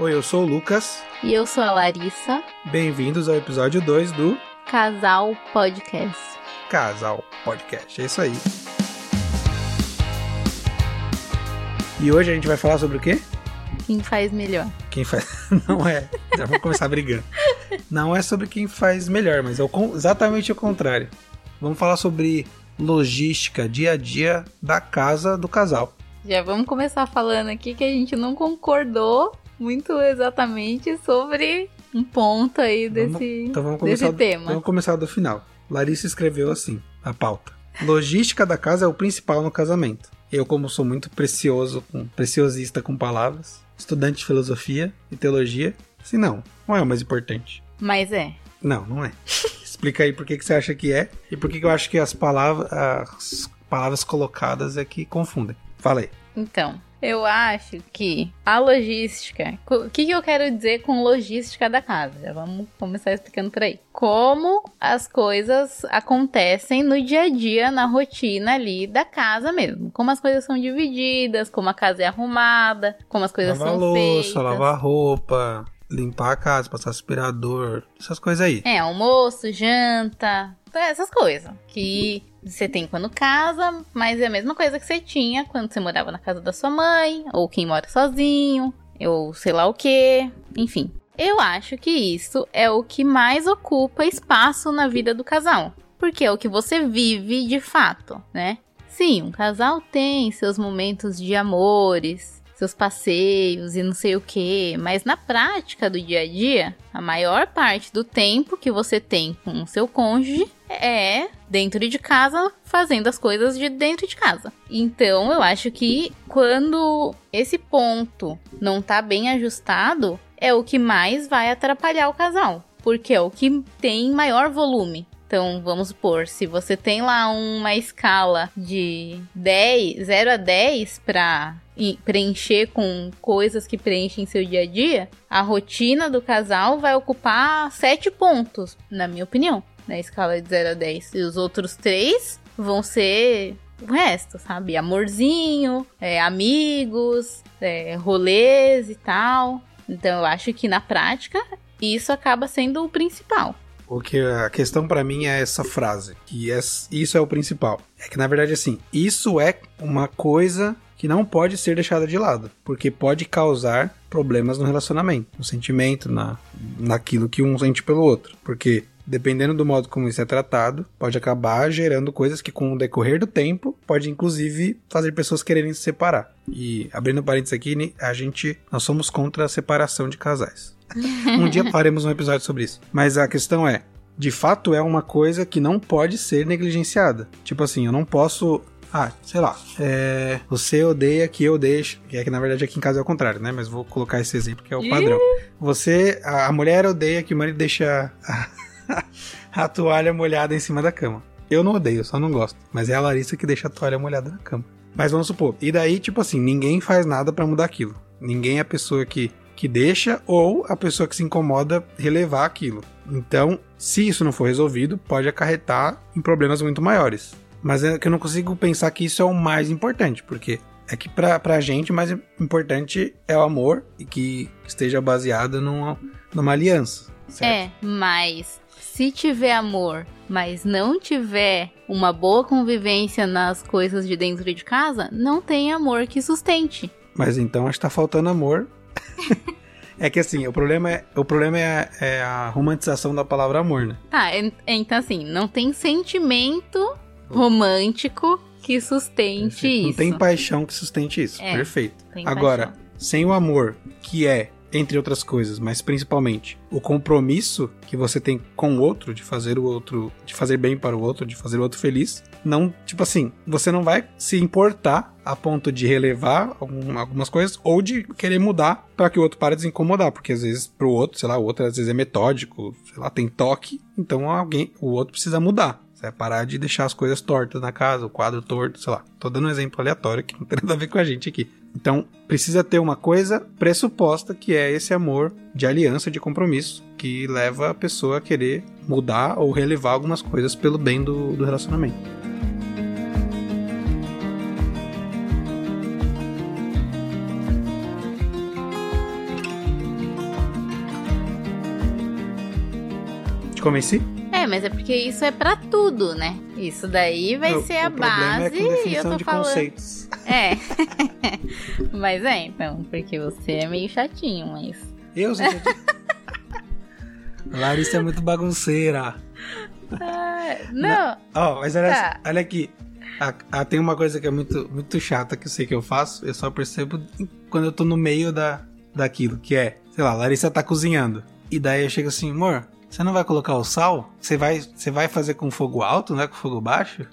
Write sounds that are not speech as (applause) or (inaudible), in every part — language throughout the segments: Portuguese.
Oi, eu sou o Lucas. E eu sou a Larissa. Bem-vindos ao episódio 2 do Casal Podcast. Casal Podcast, é isso aí. E hoje a gente vai falar sobre o quê? Quem faz melhor. Quem faz. (laughs) Não é. Já vou começar brigando. Não é sobre quem faz melhor, mas é exatamente o contrário. Vamos falar sobre logística, dia a dia da casa do casal. Já vamos começar falando aqui que a gente não concordou muito exatamente sobre um ponto aí desse, vamos, então vamos começar desse tema. Vamos começar do final. Larissa escreveu assim, a pauta. Logística da casa é o principal no casamento. Eu, como sou muito precioso, com, preciosista com palavras, estudante de filosofia e teologia, assim, não, não é o mais importante. Mas é. Não, não é. (laughs) Explica aí por que, que você acha que é e por que, que eu acho que as palavras, as palavras colocadas é que confundem. Fala aí. Então, eu acho que a logística. O que, que eu quero dizer com logística da casa? Já vamos começar explicando por aí. Como as coisas acontecem no dia a dia, na rotina ali da casa mesmo. Como as coisas são divididas, como a casa é arrumada, como as coisas lavar são louça, feitas. Lavar roupa, limpar a casa, passar aspirador, essas coisas aí. É, almoço, janta, essas coisas que você tem quando casa, mas é a mesma coisa que você tinha quando você morava na casa da sua mãe, ou quem mora sozinho, ou sei lá o que, enfim. Eu acho que isso é o que mais ocupa espaço na vida do casal, porque é o que você vive de fato, né? Sim, um casal tem seus momentos de amores, seus passeios e não sei o que, mas na prática do dia a dia, a maior parte do tempo que você tem com o seu cônjuge é dentro de casa, fazendo as coisas de dentro de casa. Então, eu acho que quando esse ponto não tá bem ajustado, é o que mais vai atrapalhar o casal, porque é o que tem maior volume. Então, vamos supor, se você tem lá uma escala de 10, 0 a 10 para preencher com coisas que preenchem seu dia a dia, a rotina do casal vai ocupar 7 pontos, na minha opinião, na escala de 0 a 10. E os outros 3 vão ser o resto, sabe? Amorzinho, é, amigos, é, rolês e tal. Então eu acho que na prática isso acaba sendo o principal. Porque a questão para mim é essa frase, que é, isso é o principal. É que na verdade assim, isso é uma coisa que não pode ser deixada de lado, porque pode causar problemas no relacionamento, no sentimento, na, naquilo que um sente pelo outro. Porque dependendo do modo como isso é tratado, pode acabar gerando coisas que, com o decorrer do tempo, pode inclusive fazer pessoas quererem se separar. E abrindo parênteses aqui, a gente, nós somos contra a separação de casais (laughs) um dia faremos um episódio sobre isso. Mas a questão é, de fato é uma coisa que não pode ser negligenciada. Tipo assim, eu não posso ah, sei lá, é, você odeia que eu deixo, que é que na verdade aqui em casa é o contrário, né? Mas vou colocar esse exemplo que é o padrão. Você, a, a mulher odeia que o marido deixa a, (laughs) a, toalha molhada em cima da cama. Eu não odeio, só não gosto. Mas é a Larissa que deixa a toalha molhada na cama. Mas vamos supor, e daí, tipo assim, ninguém faz nada para mudar aquilo. Ninguém é a pessoa que que deixa ou a pessoa que se incomoda relevar aquilo. Então, se isso não for resolvido, pode acarretar em problemas muito maiores. Mas é que eu não consigo pensar que isso é o mais importante, porque é que pra, pra gente o mais importante é o amor e que esteja baseado numa, numa aliança. Certo? É, mas se tiver amor, mas não tiver uma boa convivência nas coisas de dentro de casa, não tem amor que sustente. Mas então acho que tá faltando amor (laughs) É que assim, o problema é, o problema é a, é a romantização da palavra amor, né? Tá, então assim, não tem sentimento romântico que sustente Perfeito. isso. Não tem paixão que sustente isso. É, Perfeito. Agora, paixão. sem o amor, que é entre outras coisas, mas principalmente o compromisso que você tem com o outro, de fazer o outro, de fazer bem para o outro, de fazer o outro feliz, não, tipo assim, você não vai se importar a ponto de relevar algum, algumas coisas ou de querer mudar para que o outro pare de se incomodar, porque às vezes pro outro, sei lá, o outro às vezes é metódico, sei lá, tem toque, então alguém, o outro precisa mudar. Você vai parar de deixar as coisas tortas na casa, o quadro torto, sei lá. Tô dando um exemplo aleatório que não tem nada a ver com a gente aqui. Então, precisa ter uma coisa pressuposta que é esse amor de aliança, de compromisso, que leva a pessoa a querer mudar ou relevar algumas coisas pelo bem do, do relacionamento. Te convenci? É, mas é porque isso é pra tudo, né? Isso daí vai O- ser a problema base é e eu tô falando. conceitos. É. (laughs) mas é, então, porque você é meio chatinho, mas. Eu sou (laughs) Larissa é muito bagunceira. Ah, não, Ó, mas olha, Tá. olha aqui. A- a- tem uma coisa que é muito, muito chata que eu sei que eu faço, eu só percebo quando eu tô no meio da, daquilo, que é, sei lá, Larissa tá cozinhando. E daí eu chego assim, amor, você não vai colocar o sal? Você vai, você vai fazer com fogo alto, não é com fogo baixo?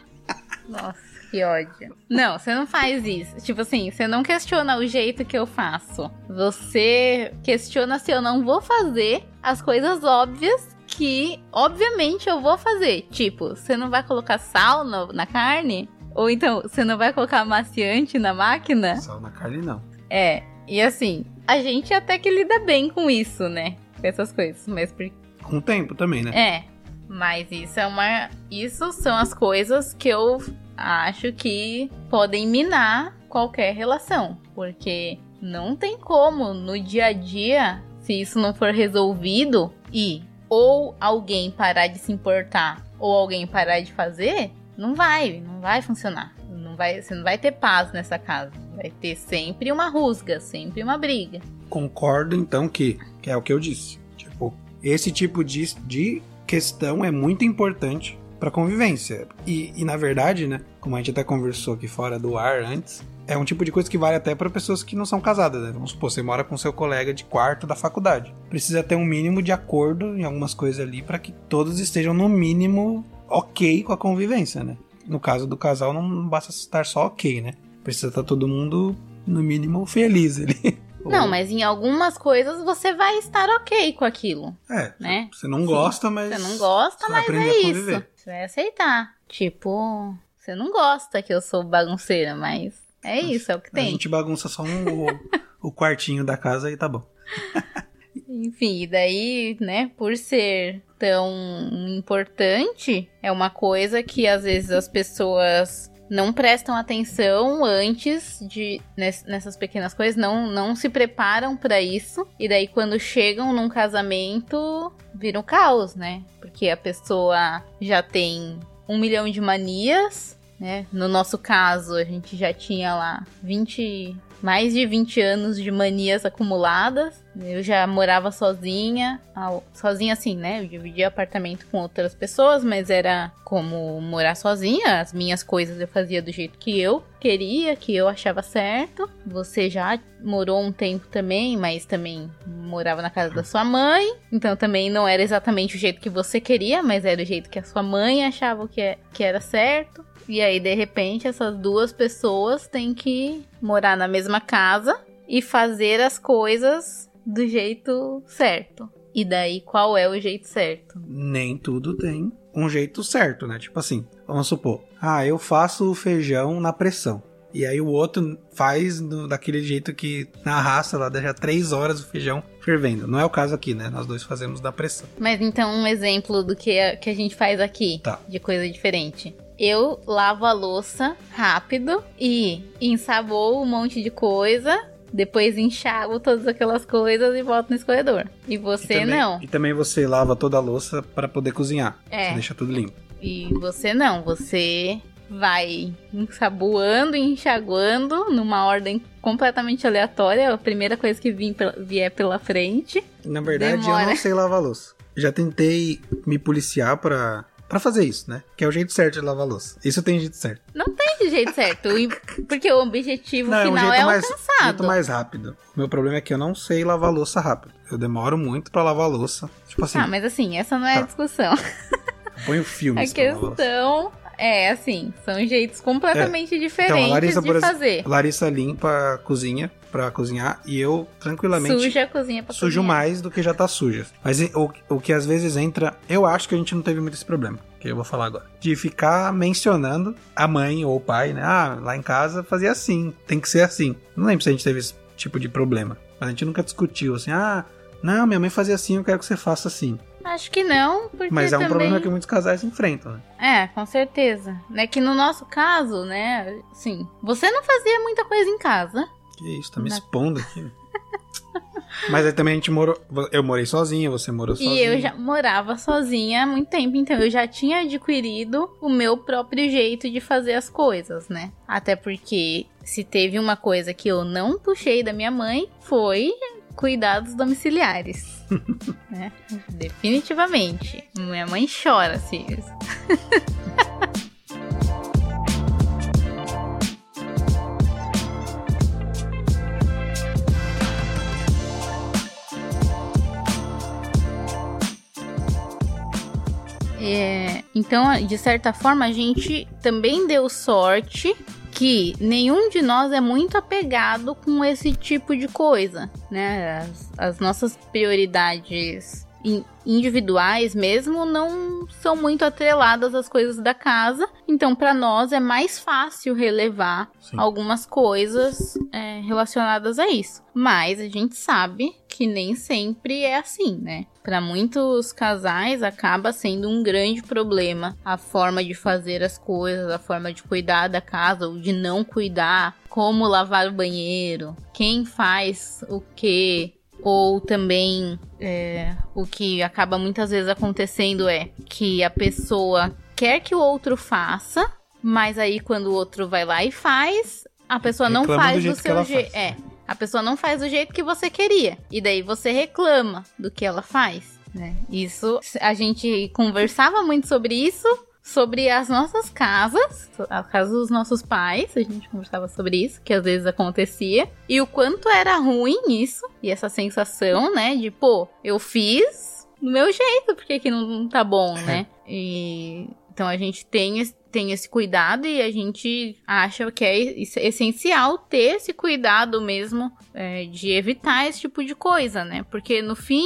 Nossa, que ódio. Não, você não faz isso. Tipo assim, você não questiona o jeito que eu faço. Você questiona se eu não vou fazer as coisas óbvias que, obviamente, eu vou fazer. Tipo, você não vai colocar sal no- na carne? Ou então, você não vai colocar amaciante na máquina? Sal na carne não. É. E assim, a gente até que lida bem com isso, né? Com essas coisas. Mas por Com o tempo também, né? é, mas isso é uma. Isso são as coisas que eu acho que podem minar qualquer relação. Porque não tem como no dia a dia, se isso não for resolvido e ou alguém parar de se importar ou alguém parar de fazer, não vai, não vai funcionar. Não vai, você não vai ter paz nessa casa. Vai ter sempre uma rusga, sempre uma briga. Concordo, então, que, que é o que eu disse. Esse tipo de, de questão é muito importante pra convivência. E, e, na verdade, né, como a gente até conversou aqui fora do ar antes, é um tipo de coisa que vale até pra pessoas que não são casadas, né? Vamos supor, você mora com seu colega de quarto da faculdade. Precisa ter um mínimo de acordo em algumas coisas ali pra que todos estejam no mínimo ok com a convivência, né? No caso do casal, não basta estar só ok, né? Precisa estar todo mundo, no mínimo, feliz ali. (laughs) Não, mas em algumas coisas você vai estar ok com aquilo, É, né? você não gosta, mas. Você não gosta, você mas é a isso. Você vai aceitar. Tipo, você não gosta que eu sou bagunceira, mas é isso, é o que A tem. gente bagunça só um, o, (laughs) o quartinho da casa e tá bom. Enfim, e daí, né, por ser tão importante, é uma coisa que às vezes as pessoas não prestam atenção antes de ness- nessas pequenas coisas, não não se preparam pra isso. E daí quando chegam num casamento, vira um caos, né? Porque a pessoa já tem um milhão de manias, né? No nosso caso, a gente já tinha lá 20, mais de 20 anos de manias acumuladas. Eu já morava sozinha, sozinha assim, né? Eu dividia apartamento com outras pessoas, mas era como morar sozinha. As minhas coisas eu fazia do jeito que eu queria, que eu achava certo. Você já morou um tempo também, mas também morava na casa da sua mãe. Então também não era exatamente o jeito que você queria, mas era o jeito que a sua mãe achava que, é- que era certo. E aí, de repente, essas duas pessoas têm que morar na mesma casa e fazer as coisas do jeito certo. E daí, qual é o jeito certo? Nem tudo tem um jeito certo, né? Tipo assim, vamos supor, ah, eu faço o feijão na pressão. E aí o outro faz do- daquele jeito que na raça lá deixa três horas o feijão fervendo. Não é o caso aqui, né? Nós dois fazemos da pressão. Mas então, um exemplo do que a, que a gente faz aqui, Tá. de coisa diferente. Eu lavo a louça rápido e ensaboo um monte de coisa, depois enxago todas aquelas coisas e boto no escorredor. E E você também- não. E também você lava toda a louça para poder cozinhar. É. Você deixa tudo limpo. E você não, você vai ensaboando e enxaguando numa ordem completamente aleatória, a primeira coisa que vier pela frente. Na verdade, eu Demora. não sei lavar louça. Já tentei me policiar pra, pra fazer isso, né? Que é o jeito certo de lavar louça. Isso tem jeito certo. Não tem jeito certo, porque o objetivo Não, é um final jeito é mais, alcançado. jeito mais rápido. O meu problema é que eu não sei lavar louça rápido. Eu demoro muito pra lavar louça. Tipo assim, Ah, mas assim, essa não é a Tá. discussão. põe o filme. (laughs) A questão é assim, são jeitos completamente diferentes Então, a Larissa, de fazer. Larissa limpa a cozinha pra cozinhar e eu tranquilamente Suja a cozinha pra sujo cozinhar. mais do que já tá suja. Mas o, o que às vezes entra, eu acho que a gente não teve muito esse problema, que eu vou falar agora. De ficar mencionando a mãe ou o pai, né? Ah, lá em casa fazia assim, tem que ser assim. Não lembro se a gente teve esse tipo de problema. Mas a gente nunca discutiu assim, ah, não, minha mãe fazia assim, eu quero que você faça assim. Acho que não, porque Mas é um também... problema que muitos casais enfrentam, né? É, com certeza. É que no nosso caso, né, assim, você não fazia muita coisa em casa. Que isso, tá me Na- expondo aqui. (laughs) Mas aí também a gente morou. Eu morei sozinha, você morou sozinha. E eu já morava sozinha há muito tempo, então eu já tinha adquirido o meu próprio jeito de fazer as coisas, né? Até porque se teve uma coisa que eu não puxei da minha mãe, foi cuidados domiciliares. (laughs) né? Definitivamente. Minha mãe chora se isso. (laughs) É, então, de certa forma, a gente também deu sorte que nenhum de nós é muito apegado com esse tipo de coisa, né? As, as nossas prioridades individuais mesmo não são muito atreladas às coisas da casa. Então, para nós é mais fácil relevar Sim. algumas coisas é, relacionadas a isso. Mas a gente sabe que nem sempre é assim, né? Para muitos casais acaba sendo um grande problema a forma de fazer as coisas, a forma de cuidar da casa ou de não cuidar, como lavar o banheiro, quem faz o que, ou também é, o que acaba muitas vezes acontecendo é que a pessoa quer que o outro faça, mas aí quando o outro vai lá e faz, a pessoa não faz do, do seu jeito. É, a pessoa não faz do jeito que você queria. E daí você reclama do que ela faz. Né? Isso, a gente conversava muito sobre isso sobre as nossas casas, a casa dos nossos pais, a gente conversava sobre isso, que às vezes acontecia, e o quanto era ruim isso, e essa sensação, né, de, pô, eu fiz do meu jeito, porque que não, não tá bom, né? E então a gente tem, tem esse cuidado e a gente acha que é essencial ter esse cuidado mesmo é, de evitar esse tipo de coisa, né? Porque no fim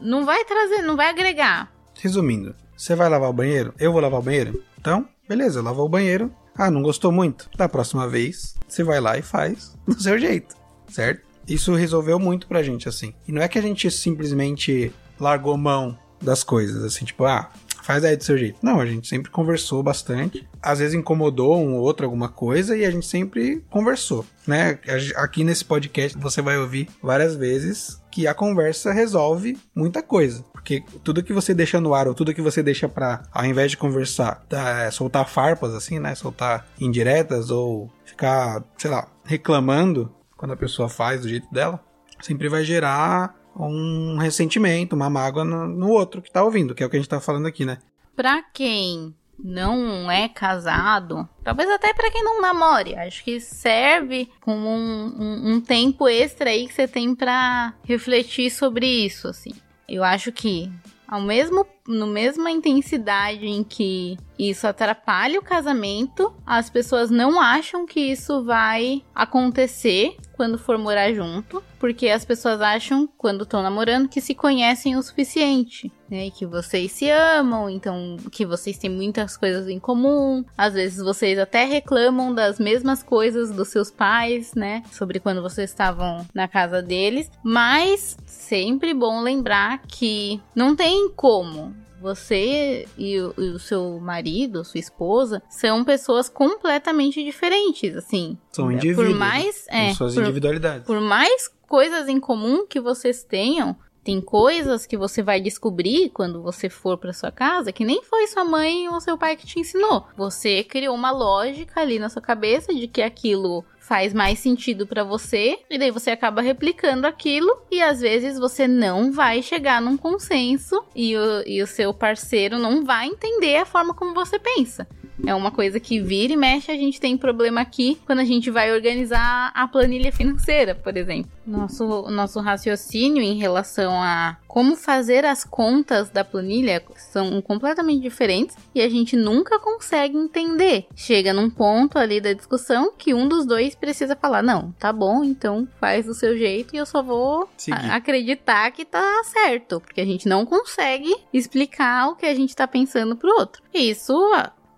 não vai trazer, não vai agregar. Resumindo, você vai lavar o banheiro? Eu vou lavar o banheiro? Então, beleza, lavou o banheiro. Ah, não gostou muito? Da próxima vez, você vai lá e faz do seu jeito, certo? Isso resolveu muito pra gente, assim. E não é que a gente simplesmente largou mão das coisas, assim, tipo, ah, faz aí do seu jeito. Não, a gente sempre conversou bastante. Às vezes incomodou um ou outro alguma coisa e a gente sempre conversou, né? Aqui nesse podcast você vai ouvir várias vezes que a conversa resolve muita coisa. Porque tudo que você deixa no ar, ou tudo que você deixa pra, ao invés de conversar, é, soltar farpas, assim, né? Soltar indiretas, ou ficar, sei lá, reclamando quando a pessoa faz do jeito dela, sempre vai gerar um ressentimento, uma mágoa no, no outro que tá ouvindo, que é o que a gente tá falando aqui, né? Pra quem não é casado, talvez até para quem não namore, acho que serve como um, um, um, tempo extra aí que você tem para refletir sobre isso, assim. Eu acho que ao mesmo no mesma intensidade em que isso atrapalha o casamento, as pessoas não acham que isso vai acontecer quando for morar junto, porque as pessoas acham, quando estão namorando, que se conhecem o suficiente, né? Que vocês se amam, então que vocês têm muitas coisas em comum. Às vezes vocês até reclamam das mesmas coisas dos seus pais, né? Sobre quando vocês estavam na casa deles, mas sempre bom lembrar que não tem como você e o, e o, seu marido, sua esposa, são pessoas completamente diferentes, assim. São indivíduos. Por mais, é, suas por, individualidades. Por mais coisas em comum que vocês tenham, tem coisas que você vai descobrir quando você for para sua casa que nem foi sua mãe ou seu pai que te ensinou. Você criou uma lógica ali na sua cabeça de que aquilo faz mais sentido para você, e daí você acaba replicando aquilo, e às vezes você não vai chegar num consenso e o, e o seu parceiro não vai entender a forma como você pensa. É uma coisa que vira e mexe, a gente tem problema aqui quando a gente vai organizar a planilha financeira, por exemplo. Nosso, nosso raciocínio em relação a como fazer as contas da planilha são completamente diferentes e a gente nunca consegue entender. Chega num ponto ali da discussão que um dos dois precisa falar: não, tá bom, então faz do seu jeito e eu só vou acreditar que tá certo, porque a gente não consegue explicar o que a gente tá pensando pro outro. Isso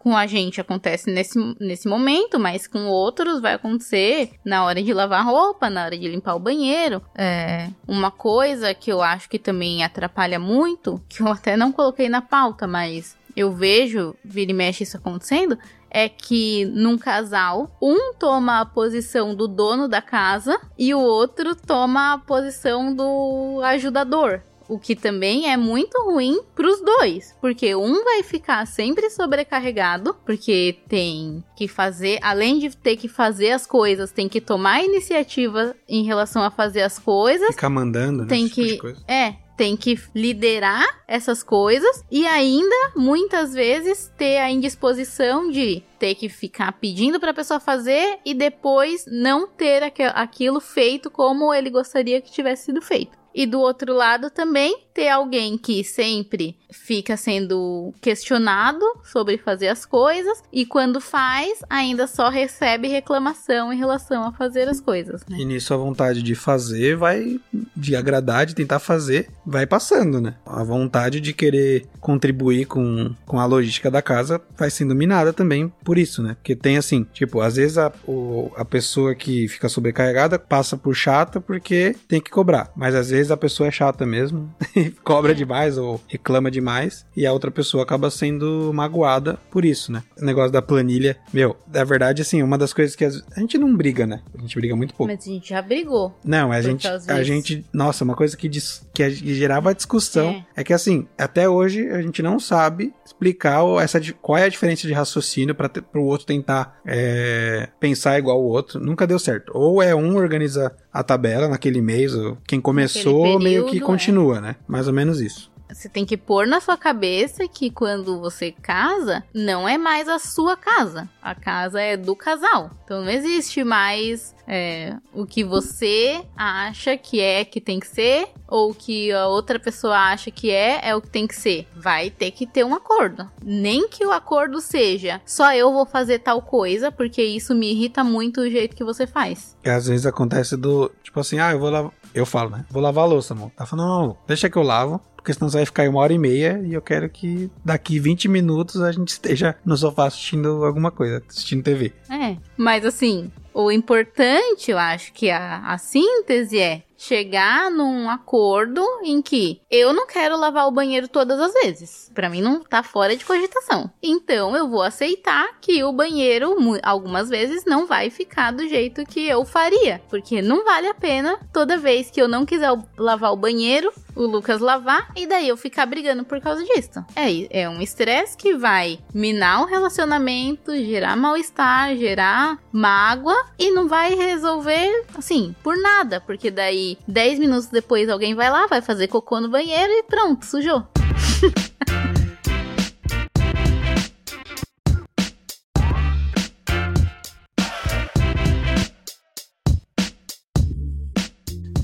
com a gente acontece nesse, nesse momento, mas com outros vai acontecer na hora de lavar roupa, na hora de limpar o banheiro. É, uma coisa que eu acho que também atrapalha muito, que eu até não coloquei na pauta, mas eu vejo, vira e mexe isso acontecendo, é que num casal, um toma a posição do dono da casa e o outro toma a posição do ajudador. O que também é muito ruim pros dois, porque um vai ficar sempre sobrecarregado, porque tem que fazer, além de ter que fazer as coisas, tem que tomar iniciativa em relação a fazer as coisas. Ficar mandando, né? Tem tipo que. coisa. é, tem que liderar essas coisas e ainda, muitas vezes, ter a indisposição de ter que ficar pedindo pra pessoa fazer e depois não ter aque- aquilo feito como ele gostaria que tivesse sido feito. E do outro lado também ter alguém que sempre fica sendo questionado sobre fazer as coisas e quando faz ainda só recebe reclamação em relação a fazer as coisas, né? E nisso a vontade de fazer vai, de agradar, de tentar fazer, vai passando, né? A vontade de querer contribuir com, com a logística da casa vai sendo minada também por isso, né? Porque tem assim, tipo, às vezes a, o- a pessoa que fica sobrecarregada passa por chata porque tem que cobrar. Mas às vezes a pessoa é chata mesmo, (laughs) e cobra demais ou reclama demais, e a outra pessoa acaba sendo magoada por isso, né? O negócio da planilha, meu, na verdade, assim, uma das coisas que as- a gente não briga, né? A gente briga muito pouco. Mas a gente já brigou. Não, a gente, a gente, nossa, uma coisa que, dis- que gerava discussão É. é. que assim, até hoje a gente não sabe explicar essa, qual é a diferença de raciocínio para o outro tentar é, pensar igual o outro. Nunca deu certo. Ou é um organiza a tabela naquele mês, quem começou meio que período, continua, né? Mais ou menos isso. Você tem que pôr na sua cabeça que quando você casa, não é mais a sua casa. A casa é do casal. Então não existe mais é, o que você acha que é que tem que ser, ou o que a outra pessoa acha que é, é o que tem que ser. Vai ter que ter um acordo. Nem que o acordo seja só eu vou fazer tal coisa, porque isso me irrita muito o jeito que você faz. E às vezes acontece do, tipo assim, ah, eu vou lavar, eu falo, né? Vou lavar a louça, amor. Tá falando, não, deixa que eu lavo. Porque senão você vai ficar aí uma hora e meia e eu quero que daqui 20 minutos a gente esteja no sofá assistindo alguma coisa, assistindo TV. É, mas assim, o importante, eu acho que a, a síntese é chegar num acordo em que eu não quero lavar o banheiro todas as vezes. Pra mim não tá fora de cogitação. Então eu vou aceitar que o banheiro algumas vezes não vai ficar do jeito que eu faria, porque não vale a pena toda vez que eu não quiser lavar o banheiro, o Lucas lavar e daí eu ficar brigando por causa disso. É, é um estresse que vai minar o relacionamento, gerar mal-estar, gerar mágoa e não vai resolver assim por nada, porque daí 10 minutos depois alguém vai lá, vai fazer cocô no banheiro e pronto, sujou. (laughs)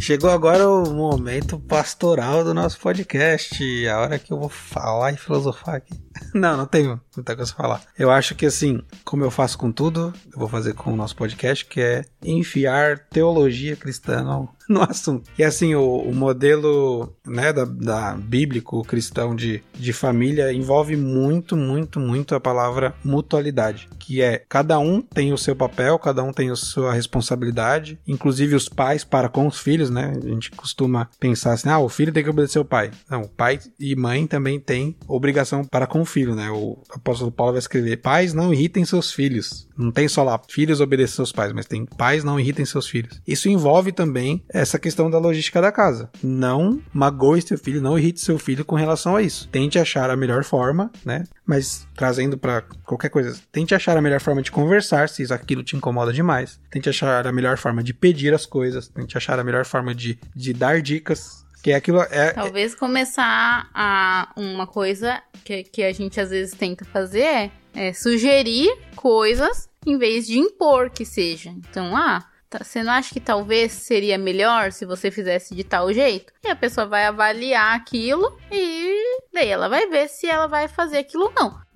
Chegou agora o momento pastoral do nosso podcast. A hora que eu vou falar e filosofar aqui. (laughs) Não, não tenho muita coisa pra falar. Eu acho que assim, como eu faço com tudo, eu vou fazer com o nosso podcast, que é enfiar teologia cristã no, (laughs) no assunto. E assim, o, o modelo né, da, da bíblico cristão de, de família envolve muito, muito, muito a palavra mutualidade. Que é cada um tem o seu papel, cada um tem a sua responsabilidade, inclusive os pais para com os filhos, né? A gente costuma pensar assim: ah, o filho tem que obedecer o pai. Não, o pai e mãe também têm obrigação para com o filho, né? O apóstolo Paulo vai escrever: pais não irritem seus filhos. Não tem só lá filhos obedecer seus pais, mas tem pais não irritem seus filhos. Isso envolve também essa questão da logística da casa. Não magoe seu filho, não irrite seu filho com relação a isso. Tente achar a melhor forma, né? Mas trazendo para qualquer coisa, tente achar a melhor forma de conversar se aquilo te incomoda demais. Tente achar a melhor forma de pedir as coisas. Tente achar a melhor forma de, de dar dicas. Que é aquilo. É, Talvez começar a uma coisa que, que a gente às vezes tenta fazer é, é sugerir coisas em vez de impor que seja. Então, ah, você não acha que talvez seria melhor se você fizesse de tal jeito? E a pessoa vai avaliar aquilo e daí ela vai ver se ela vai fazer aquilo ou não.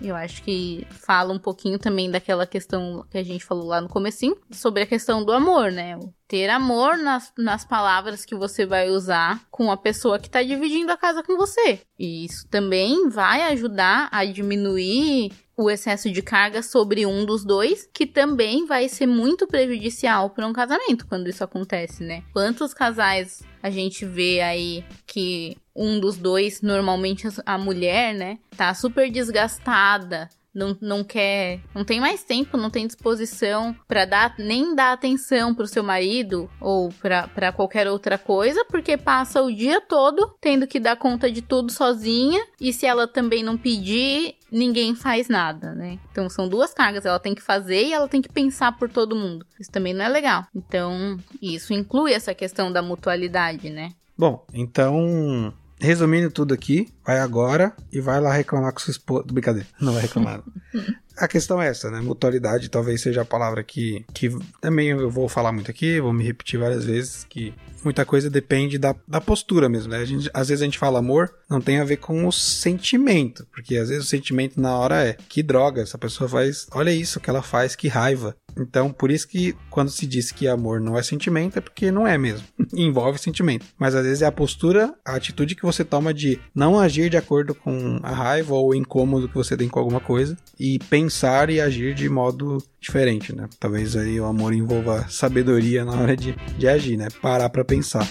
Eu, acho que fala um pouquinho também daquela questão que a gente falou lá no comecinho, sobre a questão do amor, né? Ter amor nas, nas palavras que você vai usar com a pessoa que tá dividindo a casa com você. E isso também vai ajudar a diminuir o excesso de carga sobre um dos dois, que também vai ser muito prejudicial para um casamento quando isso acontece, né? Quantos casais a gente vê aí que um dos dois, normalmente a mulher, né, tá super desgastada não, não quer, não tem mais tempo, não tem disposição para dar nem dar atenção pro seu marido ou para qualquer outra coisa, porque passa o dia todo tendo que dar conta de tudo sozinha e se ela também não pedir, ninguém faz nada, né? Então são duas cargas, ela tem que fazer e ela tem que pensar por todo mundo. Isso também não é legal. Então, isso inclui essa questão da mutualidade, né? Bom, então resumindo tudo aqui, vai agora e vai lá reclamar com sua esposa. Brincadeira, não vai reclamar. (laughs) a questão é essa, né? Mutualidade talvez seja a palavra que, que também eu vou falar muito aqui, vou me repetir várias vezes, que muita coisa depende da, da postura mesmo, né? A gente, às vezes a gente fala amor, não tem a ver com o sentimento, porque às vezes o sentimento na hora é que droga, essa pessoa faz, olha isso que ela faz, que raiva. Então, por isso que quando se diz que amor não é sentimento, é porque não é mesmo. (laughs) Envolve sentimento. Mas às vezes é a postura, a atitude que você toma de não agir de acordo com a raiva ou o incômodo que você tem com alguma coisa e pensar e agir de modo diferente, né? Talvez aí o amor envolva sabedoria na hora de, de agir, né? Parar para pensar.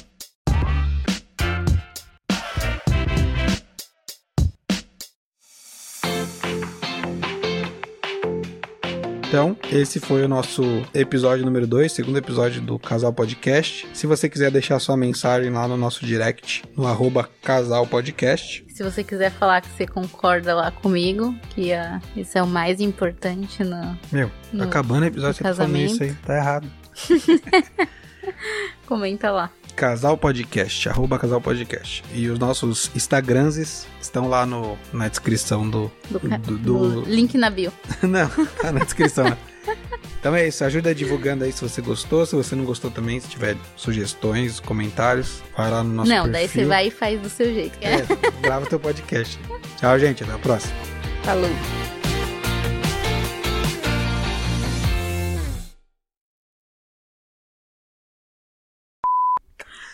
Então, esse foi o nosso episódio número 2, segundo episódio do Casal Podcast. Se você quiser deixar sua mensagem lá no nosso direct, no arroba Casal Podcast. Se você quiser falar que você concorda lá comigo, que uh, isso é o mais importante no. Meu, no, acabando o episódio, você tá falando isso aí. Tá errado. (laughs) Comenta lá. Casal Podcast, arroba Casal Podcast. E os nossos Instagrams estão lá no, na descrição do... Do, do, do... link na bio. (laughs) não, tá na descrição. então é isso, ajuda divulgando aí se você gostou, se você não gostou também, se tiver sugestões, comentários, vai lá no nosso Não, perfil. daí você vai e faz do seu jeito. É, grava teu podcast. Tchau, gente, até a próxima. Falou.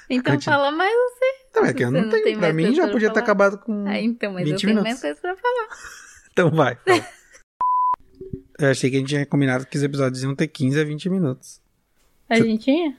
Então fala mais você. Não, é que eu não, não tenho. Pra mim já podia ter acabado com. Ah, então, mas 20 eu tenho minutos. mais coisa pra falar. (laughs) então vai. Eu achei que a gente tinha combinado que os episódios iam ter 15 a 20 minutos. A gente tinha?